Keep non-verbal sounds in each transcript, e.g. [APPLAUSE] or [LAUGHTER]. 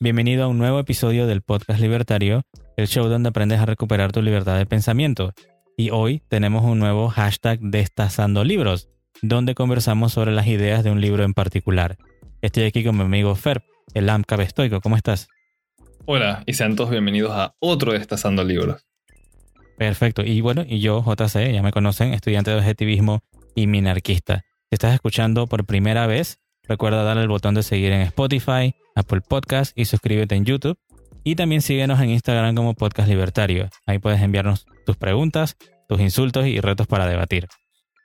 Bienvenido a un nuevo episodio del Podcast Libertario, el show donde aprendes a recuperar tu libertad de pensamiento. Y hoy tenemos un nuevo hashtag Destazando Libros, donde conversamos sobre las ideas de un libro en particular. Estoy aquí con mi amigo Ferb, el AMCA Bestoico. ¿Cómo estás? Hola, y sean todos bienvenidos a otro Destazando Libros. Perfecto. Y bueno, y yo, JC, ya me conocen, estudiante de objetivismo y minarquista. Si estás escuchando por primera vez, recuerda darle el botón de seguir en Spotify, Apple Podcast y suscríbete en YouTube. Y también síguenos en Instagram como Podcast Libertario. Ahí puedes enviarnos tus preguntas, tus insultos y retos para debatir.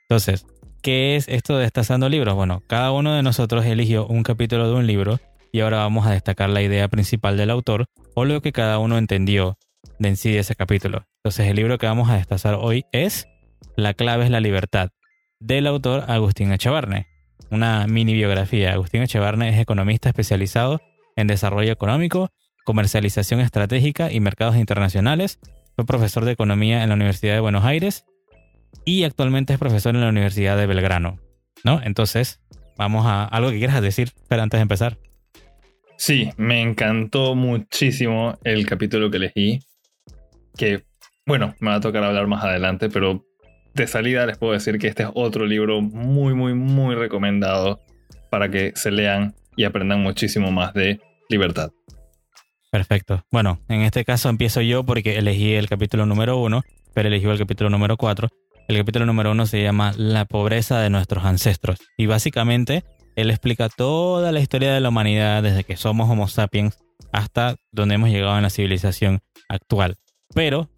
Entonces, ¿qué es esto de Destazando Libros? Bueno, cada uno de nosotros eligió un capítulo de un libro y ahora vamos a destacar la idea principal del autor o lo que cada uno entendió de en sí de ese capítulo. Entonces el libro que vamos a destazar hoy es La clave es la libertad, del autor Agustín Echevarne. Una mini biografía. Agustín Echevarne es economista especializado en desarrollo económico, comercialización estratégica y mercados internacionales. Fue profesor de economía en la Universidad de Buenos Aires y actualmente es profesor en la Universidad de Belgrano. ¿No? Entonces, vamos a algo que quieras decir, pero antes de empezar. Sí, me encantó muchísimo el capítulo que elegí. Que, bueno, me va a tocar hablar más adelante, pero de salida les puedo decir que este es otro libro muy, muy, muy recomendado para que se lean y aprendan muchísimo más de libertad. Perfecto. Bueno, en este caso empiezo yo porque elegí el capítulo número uno, pero elegí el capítulo número cuatro. El capítulo número uno se llama La pobreza de nuestros ancestros. Y básicamente él explica toda la historia de la humanidad desde que somos Homo sapiens hasta donde hemos llegado en la civilización actual. Pero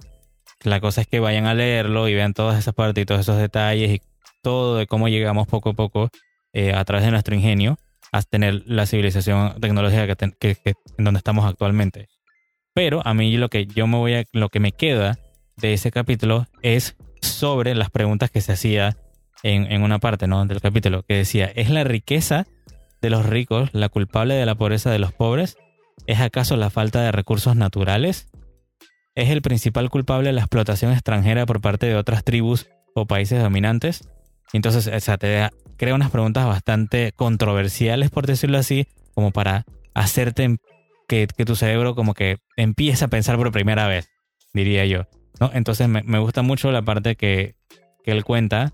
la cosa es que vayan a leerlo y vean todas esas partes y todos esos detalles y todo de cómo llegamos poco a poco eh, a través de nuestro ingenio a tener la civilización tecnológica que, en donde estamos actualmente. Pero a mí lo que yo me voy a, lo que me queda de ese capítulo es sobre las preguntas que se hacía en, una parte ¿no? del capítulo, que decía, ¿es la riqueza de los ricos la culpable de la pobreza de los pobres? ¿Es acaso la falta de recursos naturales? ¿Es el principal culpable la explotación extranjera por parte de otras tribus o países dominantes? Entonces, o te crea unas preguntas bastante controversiales, por decirlo así, como para hacerte que, tu cerebro como que empiece a pensar por primera vez, diría yo. ¿no? Entonces me, gusta mucho la parte que, que él cuenta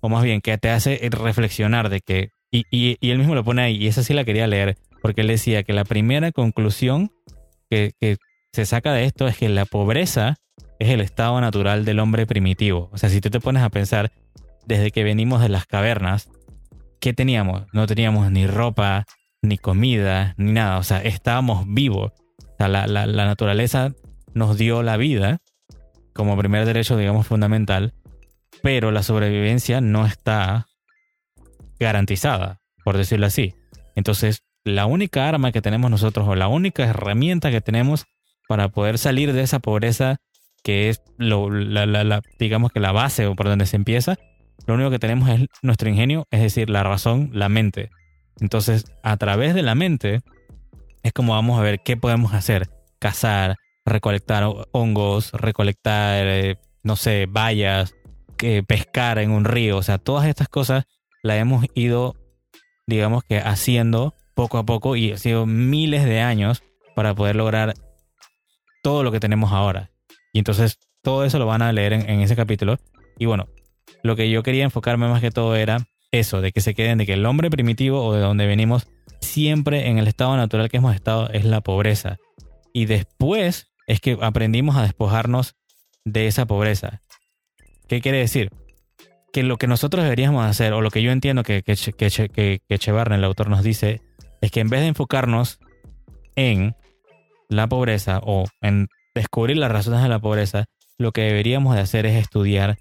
o más bien que te hace reflexionar de que, y, y, él mismo lo pone ahí, y esa sí la quería leer, porque él decía que la primera conclusión que, que se saca de esto es que la pobreza es el estado natural del hombre primitivo. O sea, si tú te pones a pensar, desde que venimos de las cavernas, ¿qué teníamos? No teníamos ni ropa, ni comida, ni nada. O sea, estábamos vivos. O sea, la, la, la naturaleza nos dio la vida como primer derecho, digamos, fundamental pero la sobrevivencia no está garantizada, por decirlo así. Entonces, la única arma que tenemos nosotros o la única herramienta que tenemos para poder salir de esa pobreza que es lo, la, digamos que la base o por donde se empieza, lo único que tenemos es nuestro ingenio, es decir, la razón, la mente. Entonces, a través de la mente es como vamos a ver qué podemos hacer. Cazar, recolectar hongos, recolectar, eh, no sé, bayas, pescar en un río. O sea, todas estas cosas las hemos ido, digamos que haciendo poco a poco y ha sido miles de años para poder lograr todo lo que tenemos ahora. Y entonces todo eso lo van a leer en, ese capítulo. Y bueno, lo que yo quería enfocarme más que todo era eso, de que se queden de que el hombre primitivo o de donde venimos siempre en el estado natural que hemos estado es la pobreza. Y después es que aprendimos a despojarnos de esa pobreza. ¿Qué quiere decir? Que lo que nosotros deberíamos hacer, o lo que yo entiendo que, que, que, el autor, nos dice, es que en vez de enfocarnos en la pobreza o en descubrir las razones de la pobreza, lo que deberíamos de hacer es estudiar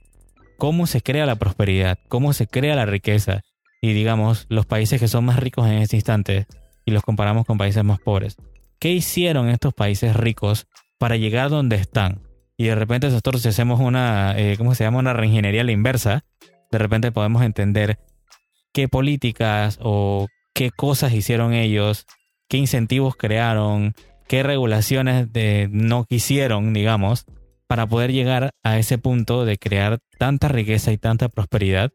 cómo se crea la prosperidad, cómo se crea la riqueza y digamos los países que son más ricos en este instante y los comparamos con países más pobres. ¿Qué hicieron estos países ricos para llegar donde están? y de repente nosotros si hacemos una, eh, ¿cómo se llama? Una reingeniería a la inversa, de repente podemos entender qué políticas o qué cosas hicieron ellos, qué incentivos crearon, qué regulaciones no quisieron, digamos, para poder llegar a ese punto de crear tanta riqueza y tanta prosperidad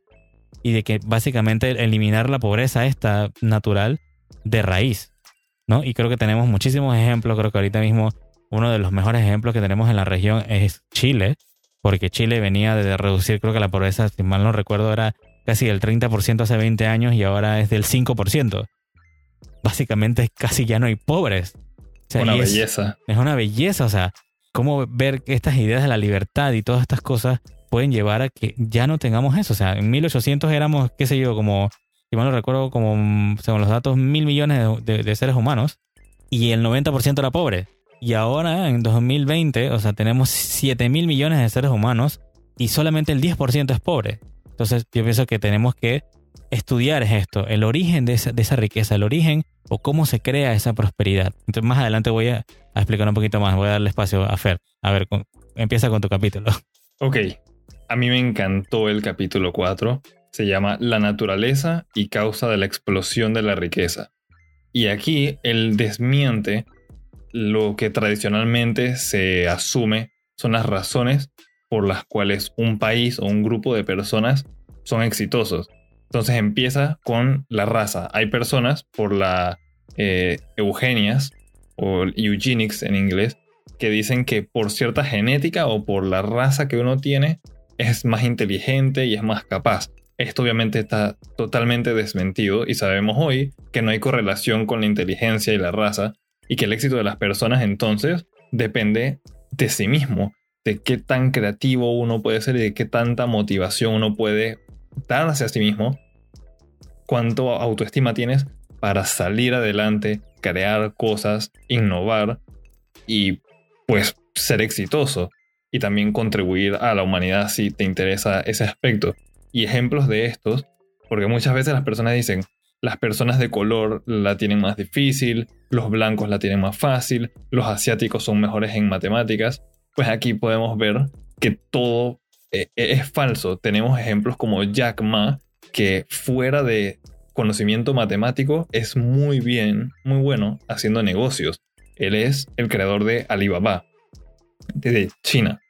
y de que básicamente eliminar la pobreza esta natural de raíz. ¿no? Y creo que tenemos muchísimos ejemplos, creo que ahorita mismo uno de los mejores ejemplos que tenemos en la región es Chile, porque Chile venía de reducir, creo que la pobreza, si mal no recuerdo, era casi del 30% hace 20 años y ahora es del 5%. Básicamente casi ya no hay pobres. Una belleza. Es una belleza, o sea, cómo ver estas ideas de la libertad y todas estas cosas pueden llevar a que ya no tengamos eso. O sea, en 1800 éramos, qué sé yo, como, si mal no recuerdo, como, según los datos, mil millones de, seres humanos y el 90% era pobre. Y ahora, en 2020, o sea, tenemos 7 mil millones de seres humanos y solamente el 10% es pobre. Entonces, yo pienso que tenemos que estudiar esto, el origen de esa, riqueza, el origen o cómo se crea esa prosperidad. Entonces, más adelante voy a, explicar un poquito más, voy a darle espacio a Fer. A ver, empieza con tu capítulo. [LAUGHS] Ok, a mí me encantó el capítulo 4. Se llama La naturaleza y causa de la explosión de la riqueza. Y aquí él desmiente lo que tradicionalmente se asume son las razones por las cuales un país o un grupo de personas son exitosos. Entonces empieza con la raza. Hay personas por la eh, eugenias o eugenics en inglés que dicen que por cierta genética o por la raza que uno tiene es más inteligente y es más capaz. Esto obviamente está totalmente desmentido y sabemos hoy que no hay correlación con la inteligencia y la raza y que el éxito de las personas entonces depende de sí mismo, de qué tan creativo uno puede ser y de qué tanta motivación uno puede dar hacia sí mismo, cuánto autoestima tienes para salir adelante, crear cosas, innovar y pues ser exitoso y también contribuir a la humanidad si te interesa ese aspecto. Y ejemplos de estos, porque muchas veces las personas dicen, las personas de color la tienen más difícil, los blancos la tienen más fácil, los asiáticos son mejores en matemáticas, pues aquí podemos ver que todo eh, es falso. Tenemos ejemplos como Jack Ma, que fuera de conocimiento matemático es muy bien, muy bueno haciendo negocios. Él es el creador de Alibaba, de China.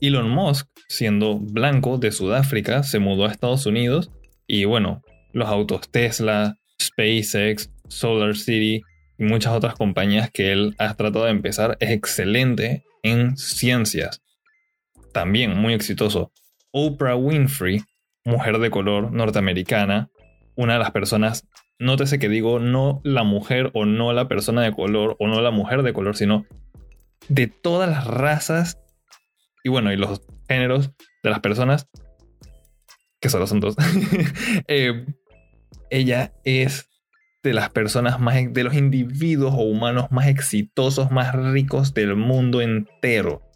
Elon Musk, siendo blanco de Sudáfrica, se mudó a Estados Unidos y bueno, los autos Tesla, SpaceX, Solar City y muchas otras compañías que él ha tratado de empezar es excelente en ciencias. También muy exitoso. Oprah Winfrey, mujer de color norteamericana, una de las personas, nótese que digo no la mujer o no la persona de color o no la mujer de color, sino de todas las razas y bueno, y los géneros de las personas, que solo son dos, [LAUGHS] eh, ella es de las personas más, de los individuos o humanos más exitosos, más ricos del mundo entero.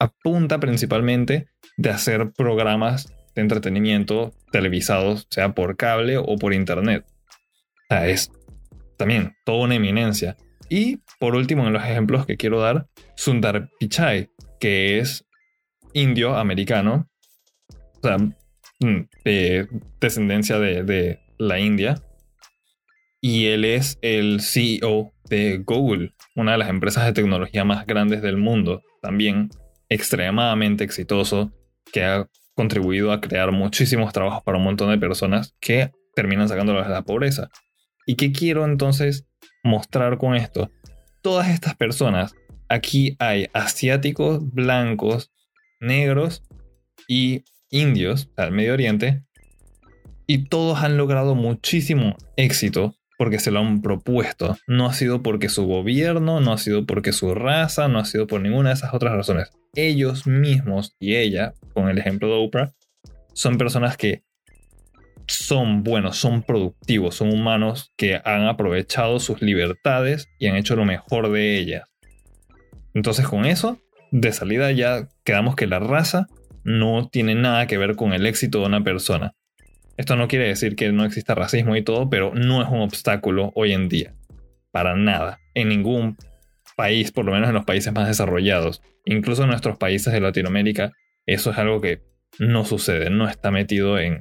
Apunta principalmente de hacer programas de entretenimiento televisados, sea por cable o por internet. O sea, es también toda una eminencia. Y por último, en los ejemplos que quiero dar, Sundar Pichai, que es indio americano, o sea, mm, de descendencia de, la India, y él es el CEO de Google, una de las empresas de tecnología más grandes del mundo, también extremadamente exitoso, que ha contribuido a crear muchísimos trabajos para un montón de personas que terminan sacándolos de la pobreza. ¿Y qué quiero entonces mostrar con esto? Todas estas personas, aquí hay asiáticos, blancos, negros y indios, al Medio Oriente, y todos han logrado muchísimo éxito porque se lo han propuesto. No ha sido porque su gobierno, no ha sido porque su raza, no ha sido por ninguna de esas otras razones. Ellos mismos y ella, con el ejemplo de Oprah, son personas que son buenos, son productivos, son humanos que han aprovechado sus libertades y han hecho lo mejor de ellas. Entonces con eso, de salida ya quedamos que la raza no tiene nada que ver con el éxito de una persona. Esto no quiere decir que no exista racismo y todo, pero no es un obstáculo hoy en día. Para nada. En ningún país, por lo menos en los países más desarrollados, incluso en nuestros países de Latinoamérica, eso es algo que no sucede, no está metido en,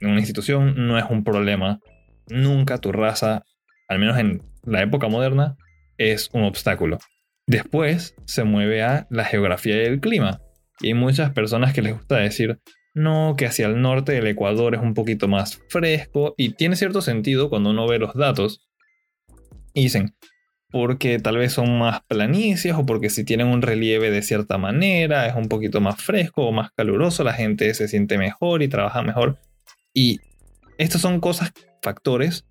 una institución no es un problema. Nunca tu raza, al menos en la época moderna, es un obstáculo. Después se mueve a la geografía y el clima. Y hay muchas personas que les gusta decir, no, que hacia el norte del Ecuador es un poquito más fresco. Y tiene cierto sentido cuando uno ve los datos. Dicen, porque tal vez son más planicias o porque si tienen un relieve de cierta manera, es un poquito más fresco o más caluroso, la gente se siente mejor y trabaja mejor. Y estos son cosas, factores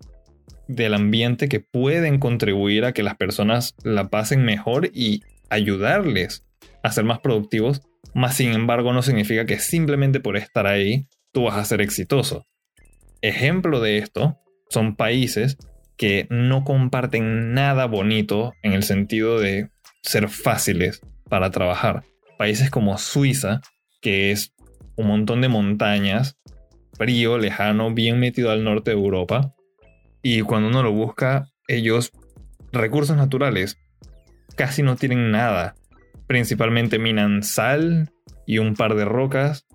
del ambiente que pueden contribuir a que las personas la pasen mejor y ayudarles a ser más productivos, más sin embargo no significa que simplemente por estar ahí tú vas a ser exitoso. Ejemplo de esto son países que no comparten nada bonito en el sentido de ser fáciles para trabajar. Países como Suiza, que es un montón de montañas, frío, lejano, bien metido al norte de Europa. Y cuando uno lo busca, ellos, recursos naturales, casi no tienen nada. Principalmente minan sal y un par de rocas,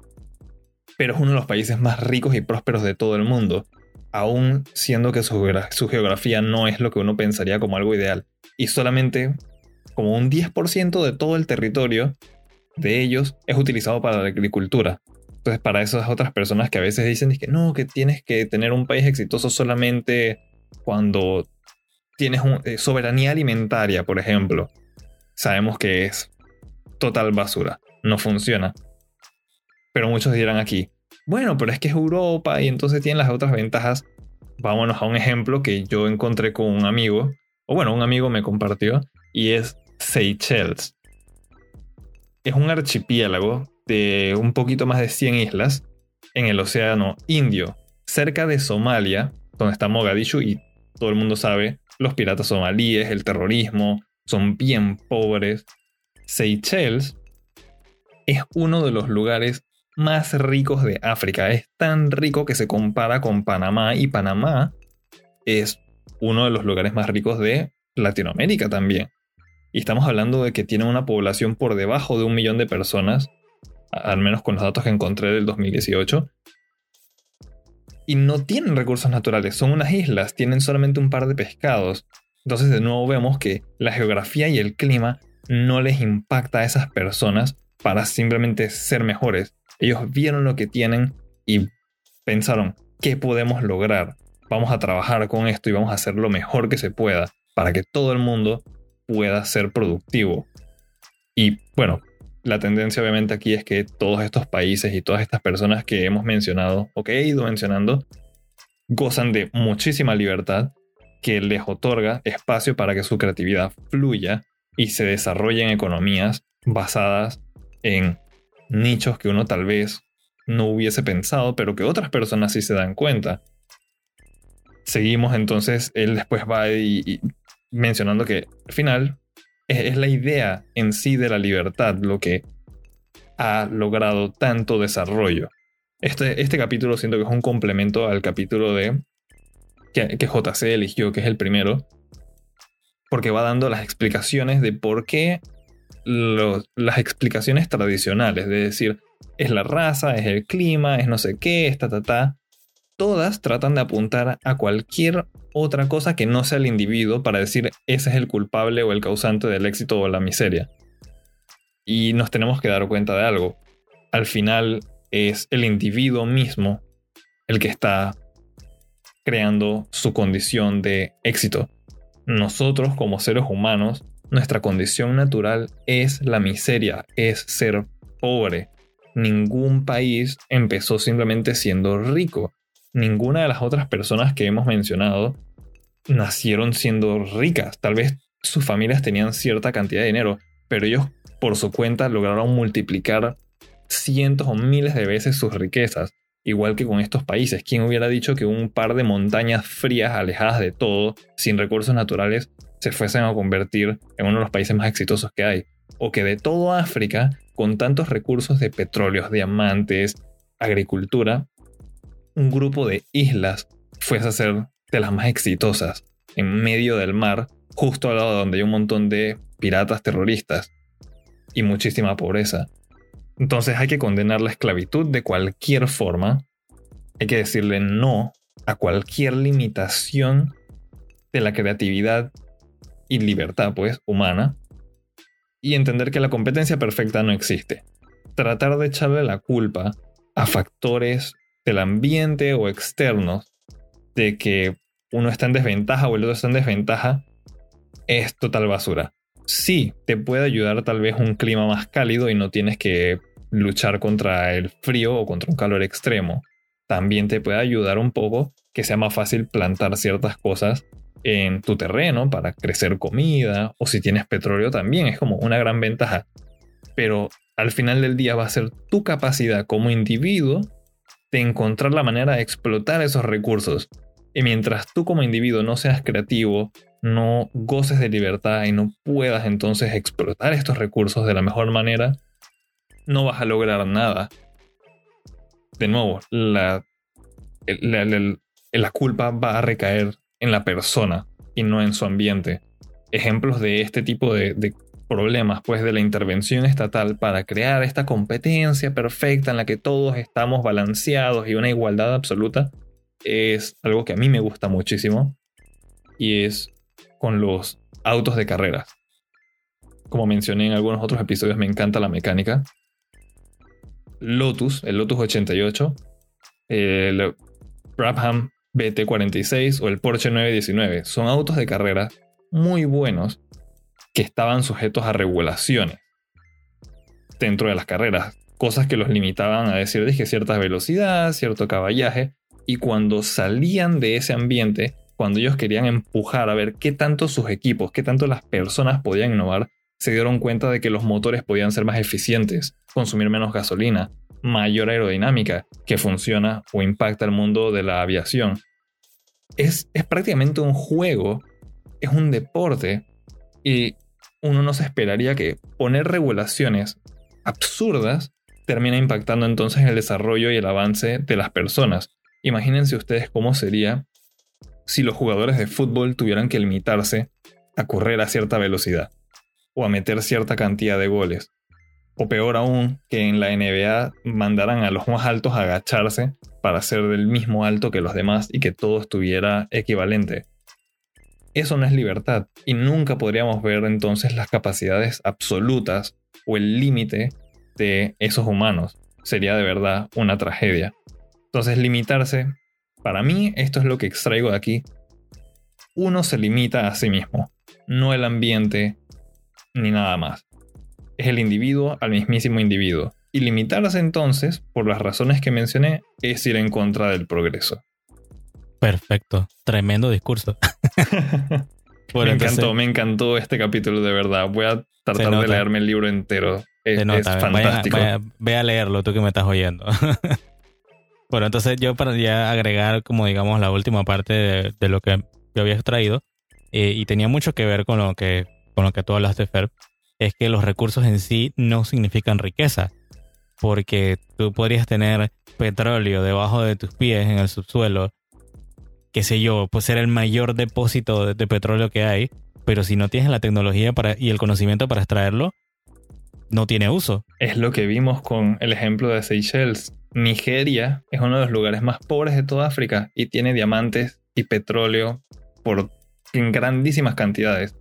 pero es uno de los países más ricos y prósperos de todo el mundo aún siendo que su, geografía no es lo que uno pensaría como algo ideal. Y solamente como un 10% de todo el territorio de ellos es utilizado para la agricultura. Entonces, para esas otras personas que a veces dicen que no, que tienes que tener un país exitoso solamente cuando tienes eh, soberanía alimentaria, por ejemplo, sabemos que es total basura, no funciona. Pero muchos dirán aquí, bueno, pero es que es Europa y entonces tiene las otras ventajas. Vámonos a un ejemplo que yo encontré con un amigo, o bueno, un amigo me compartió, y es Seychelles. Es un archipiélago de un poquito más de 100 islas en el Océano Indio, cerca de Somalia, donde está Mogadishu y todo el mundo sabe, los piratas somalíes, el terrorismo, son bien pobres. Seychelles es uno de los lugares más ricos de África. Es tan rico que se compara con Panamá y Panamá es uno de los lugares más ricos de Latinoamérica también. Y estamos hablando de que tiene una población por debajo de un millón de personas, al menos con los datos que encontré del 2018. Y no tienen recursos naturales, son unas islas, tienen solamente un par de pescados. Entonces de nuevo vemos que la geografía y el clima no les impacta a esas personas para simplemente ser mejores, ellos vieron lo que tienen y pensaron, ¿qué podemos lograr? Vamos a trabajar con esto y vamos a hacer lo mejor que se pueda para que todo el mundo pueda ser productivo. Y bueno, la tendencia obviamente aquí es que todos estos países y todas estas personas que hemos mencionado o que he ido mencionando gozan de muchísima libertad que les otorga espacio para que su creatividad fluya y se desarrollen economías basadas en nichos que uno tal vez no hubiese pensado, pero que otras personas sí se dan cuenta. Seguimos entonces, él después va y, mencionando que al final es, la idea en sí de la libertad lo que ha logrado tanto desarrollo. Este, este capítulo siento que es un complemento al capítulo de que, que JC eligió, que es el primero, porque va dando las explicaciones de por qué las explicaciones tradicionales, de decir, es la raza, es el clima, es no sé qué, es ta, ta, ta, todas tratan de apuntar a cualquier otra cosa que no sea el individuo para decir ese es el culpable o el causante del éxito o la miseria. Y nos tenemos que dar cuenta de algo. Al final es el individuo mismo el que está creando su condición de éxito. Nosotros como seres humanos nuestra condición natural es la miseria, es ser pobre. Ningún país empezó simplemente siendo rico. Ninguna de las otras personas que hemos mencionado nacieron siendo ricas. Tal vez sus familias tenían cierta cantidad de dinero, pero ellos por su cuenta lograron multiplicar cientos o miles de veces sus riquezas. Igual que con estos países, ¿quién hubiera dicho que un par de montañas frías alejadas de todo, sin recursos naturales, se fuesen a convertir en uno de los países más exitosos que hay. O que de todo África, con tantos recursos de petróleos, diamantes, agricultura, un grupo de islas fuese a ser de las más exitosas, en medio del mar, justo al lado de donde hay un montón de piratas terroristas y muchísima pobreza. Entonces hay que condenar la esclavitud de cualquier forma, hay que decirle no a cualquier limitación de la creatividad y libertad, pues, humana, y entender que la competencia perfecta no existe. Tratar de echarle la culpa a factores del ambiente o externos de que uno está en desventaja o el otro está en desventaja es total basura. Sí, te puede ayudar tal vez un clima más cálido y no tienes que luchar contra el frío o contra un calor extremo. También te puede ayudar un poco que sea más fácil plantar ciertas cosas en tu terreno para crecer comida o si tienes petróleo también es como una gran ventaja. Pero al final del día va a ser tu capacidad como individuo de encontrar la manera de explotar esos recursos. Y mientras tú como individuo no seas creativo, no goces de libertad y no puedas entonces explotar estos recursos de la mejor manera, no vas a lograr nada. De nuevo, la, la, culpa va a recaer en la persona y no en su ambiente. Ejemplos de este tipo de, de problemas pues de la intervención estatal para crear esta competencia perfecta en la que todos estamos balanceados y una igualdad absoluta es algo que a mí me gusta muchísimo y es con los autos de carreras. Como mencioné en algunos otros episodios, me encanta la mecánica. Lotus, el Lotus 88, el Brabham BT46 o el Porsche 919 son autos de carrera muy buenos que estaban sujetos a regulaciones dentro de las carreras, cosas que los limitaban a decir dije cierta velocidad, cierto caballaje, y cuando salían de ese ambiente, cuando ellos querían empujar a ver qué tanto sus equipos, qué tanto las personas podían innovar, se dieron cuenta de que los motores podían ser más eficientes, consumir menos gasolina, mayor aerodinámica, que funciona o impacta el mundo de la aviación. Es, es prácticamente un juego, es un deporte, y uno no se esperaría que poner regulaciones absurdas termina impactando entonces el desarrollo y el avance de las personas. Imagínense ustedes cómo sería si los jugadores de fútbol tuvieran que limitarse a correr a cierta velocidad o a meter cierta cantidad de goles. O peor aún, que en la NBA mandaran a los más altos a agacharse para ser del mismo alto que los demás y que todo estuviera equivalente. Eso no es libertad y nunca podríamos ver entonces las capacidades absolutas o el límite de esos humanos. Sería de verdad una tragedia. Entonces limitarse, para mí esto es lo que extraigo de aquí. Uno se limita a sí mismo, no el ambiente ni nada más. Es el individuo al mismísimo individuo. Y limitarse entonces, por las razones que mencioné, es ir en contra del progreso. Perfecto. Tremendo discurso. [LAUGHS] me encantó, me encantó este capítulo de verdad. Voy a tratar de leerme el libro entero. Es, fantástico. ve a leerlo, tú que me estás oyendo. [LAUGHS] bueno, entonces yo para ya agregar como digamos la última parte de, lo que yo había extraído eh, y tenía mucho que ver con lo que, con lo que tú hablaste, Fer, es que los recursos en sí no significan riqueza. Porque tú podrías tener petróleo debajo de tus pies en el subsuelo qué sé yo, pues ser el mayor depósito de, petróleo que hay, pero si no tienes la tecnología para, y el conocimiento para extraerlo, no tiene uso. Es lo que vimos con el ejemplo de Seychelles. Nigeria es uno de los lugares más pobres de toda África y tiene diamantes y petróleo por en grandísimas cantidades,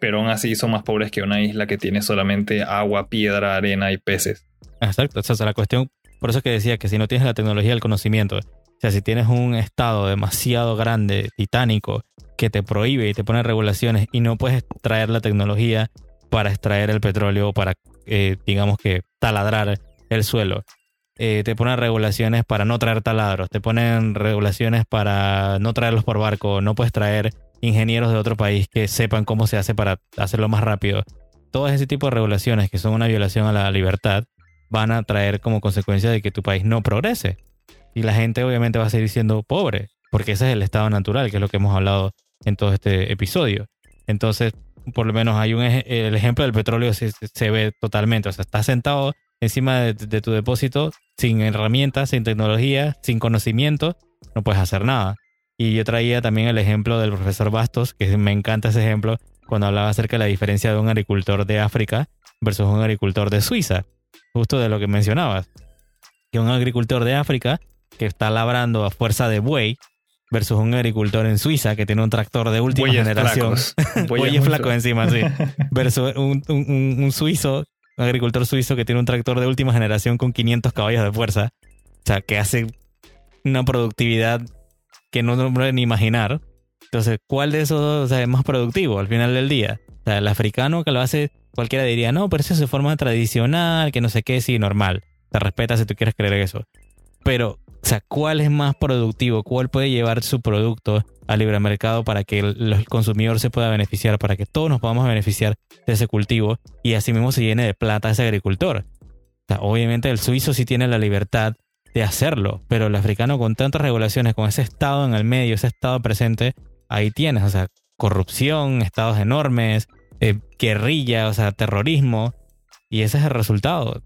pero aún así son más pobres que una isla que tiene solamente agua, piedra, arena y peces. Exacto, esa es la cuestión. Por eso que decía que si no tienes la tecnología y el conocimiento sea, si tienes un estado demasiado grande, titánico, que te prohíbe y te pone regulaciones y no puedes traer la tecnología para extraer el petróleo, para, eh, digamos que, taladrar el suelo. Eh, te ponen regulaciones para no traer taladros, te ponen regulaciones para no traerlos por barco, no puedes traer ingenieros de otro país que sepan cómo se hace para hacerlo más rápido. Todo ese tipo de regulaciones que son una violación a la libertad van a traer como consecuencia de que tu país no progrese. Y la gente obviamente va a seguir siendo pobre, porque ese es el estado natural, que es lo que hemos hablado en todo este episodio. Entonces, por lo menos hay un el ejemplo del petróleo se, se ve totalmente. O sea, estás sentado encima de, tu depósito sin herramientas, sin tecnología, sin conocimiento, no puedes hacer nada. Y yo traía también el ejemplo del profesor Bastos, que me encanta ese ejemplo, cuando hablaba acerca de la diferencia de un agricultor de África versus un agricultor de Suiza, justo de lo que mencionabas. Que un agricultor de África que está labrando a fuerza de buey versus un agricultor en Suiza que tiene un tractor de última generación. [LAUGHS] Bueyes flacos encima, sí. [LAUGHS] Versus un, suizo, un agricultor suizo que tiene un tractor de última generación con 500 caballos de fuerza. O sea, que hace una productividad que no pueden imaginar. Entonces, ¿cuál de esos dos es más productivo al final del día? O sea, el africano que lo hace, cualquiera diría, no, pero eso es de forma tradicional, que no sé qué, sí, normal. Te respeta si tú quieres creer eso. Pero, o sea, ¿cuál es más productivo? ¿Cuál puede llevar su producto al libre mercado para que el, consumidor se pueda beneficiar, para que todos nos podamos beneficiar de ese cultivo y así mismo se llene de plata ese agricultor? Obviamente el suizo sí tiene la libertad de hacerlo, pero el africano con tantas regulaciones, con ese estado en el medio, ese estado presente, ahí tienes, o sea, corrupción, estados enormes, eh, guerrilla, o sea, terrorismo, y ese es el resultado.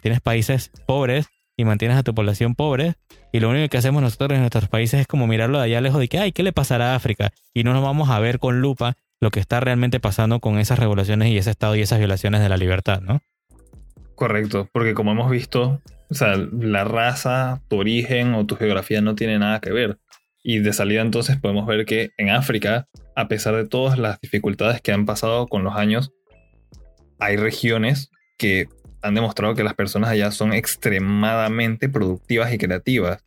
Tienes países pobres y mantienes a tu población pobre, y lo único que hacemos nosotros en nuestros países es como mirarlo de allá lejos de que, ay, ¿qué le pasará a África? Y no nos vamos a ver con lupa lo que está realmente pasando con esas revoluciones y ese estado y esas violaciones de la libertad, ¿no? Correcto, porque como hemos visto, o sea, la raza, tu origen o tu geografía no tiene nada que ver. Y de salida entonces podemos ver que en África, a pesar de todas las dificultades que han pasado con los años, hay regiones que han demostrado que las personas allá son extremadamente productivas y creativas.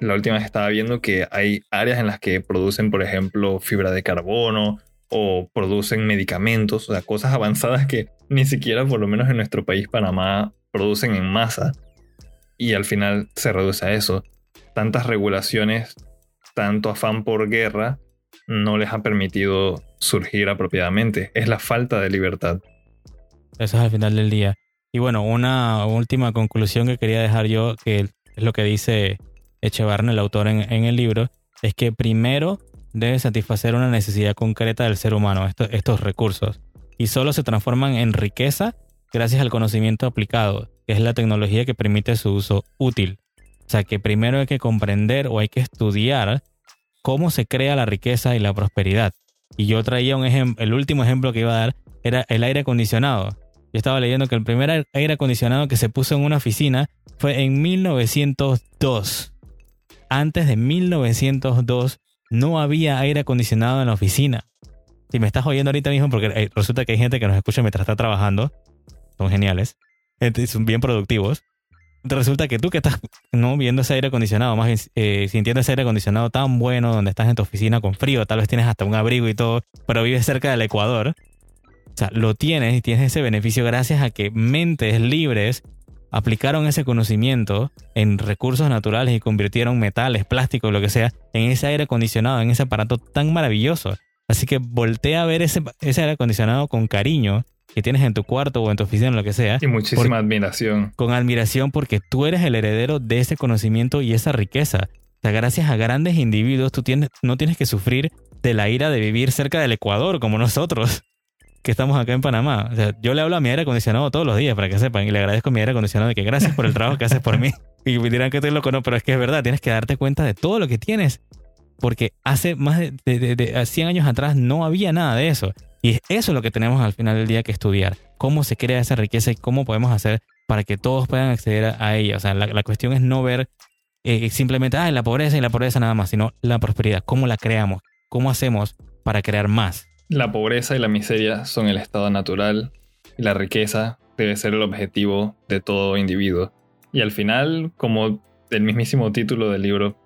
La última vez estaba viendo que hay áreas en las que producen, por ejemplo, fibra de carbono o producen medicamentos, o sea, cosas avanzadas que ni siquiera, por lo menos en nuestro país, Panamá, producen en masa. Y al final se reduce a eso. Tantas regulaciones tanto afán por guerra no les ha permitido surgir apropiadamente. Es la falta de libertad. Eso es al final del día. Y bueno, una última conclusión que quería dejar yo, que es lo que dice Echevarne, el autor en, el libro, es que primero debe satisfacer una necesidad concreta del ser humano, estos recursos, y solo se transforman en riqueza gracias al conocimiento aplicado, que es la tecnología que permite su uso útil. O sea que primero hay que comprender o hay que estudiar cómo se crea la riqueza y la prosperidad. Y yo traía un ejemplo, el último ejemplo que iba a dar era el aire acondicionado. Yo estaba leyendo que el primer aire acondicionado que se puso en una oficina fue en 1902. Antes de 1902 no había aire acondicionado en la oficina. Si me estás oyendo ahorita mismo, porque eh, resulta que hay gente que nos escucha mientras está trabajando, son geniales, son bien productivos resulta que tú que estás no viendo ese aire acondicionado, más bien eh, sintiendo ese aire acondicionado tan bueno, donde estás en tu oficina con frío, tal vez tienes hasta un abrigo y todo, pero vives cerca del Ecuador, o sea, lo tienes y tienes ese beneficio gracias a que mentes libres aplicaron ese conocimiento en recursos naturales y convirtieron metales, plásticos, lo que sea, en ese aire acondicionado, en ese aparato tan maravilloso. Así que voltea a ver ese, ese aire acondicionado con cariño que tienes en tu cuarto o en tu oficina, lo que sea. Y muchísima admiración. Con admiración porque tú eres el heredero de ese conocimiento y esa riqueza. O sea, gracias a grandes individuos, tú tienes, no tienes que sufrir de la ira de vivir cerca del Ecuador como nosotros, que estamos acá en Panamá. O sea, yo le hablo a mi aire acondicionado todos los días para que sepan y le agradezco mi aire acondicionado de que gracias por el trabajo que haces por mí. [LAUGHS] Y me dirán que estoy loco, no, pero es que es verdad, tienes que darte cuenta de todo lo que tienes. Porque hace más de, de, de 100 años atrás no había nada de eso. Y eso es lo que tenemos al final del día que estudiar. Cómo se crea esa riqueza y cómo podemos hacer para que todos puedan acceder a ella. O sea, la, cuestión es no ver eh, simplemente ah, la pobreza y la pobreza nada más, sino la prosperidad. ¿Cómo la creamos? ¿Cómo hacemos para crear más? La pobreza y la miseria son el estado natural la riqueza debe ser el objetivo de todo individuo. Y al final, como el mismísimo título del libro,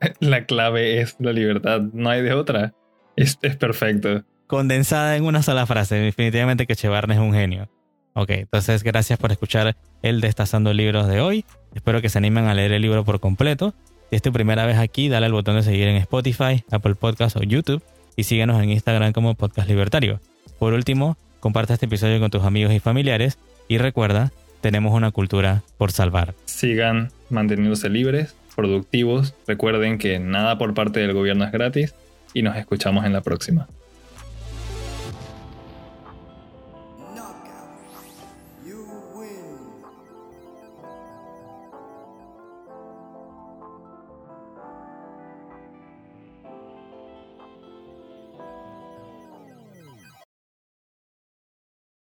[LAUGHS] la clave es la libertad, no hay de otra. Es, es perfecto condensada en una sola frase. Definitivamente que Chevarne es un genio. Ok, entonces gracias por escuchar el Destazando Libros de hoy. Espero que se animen a leer el libro por completo. Si es tu primera vez aquí, dale al botón de seguir en Spotify, Apple Podcasts o YouTube y síguenos en Instagram como Podcast Libertario. Por último, comparte este episodio con tus amigos y familiares y recuerda, tenemos una cultura por salvar. Sigan manteniéndose libres, productivos, recuerden que nada por parte del gobierno es gratis y nos escuchamos en la próxima.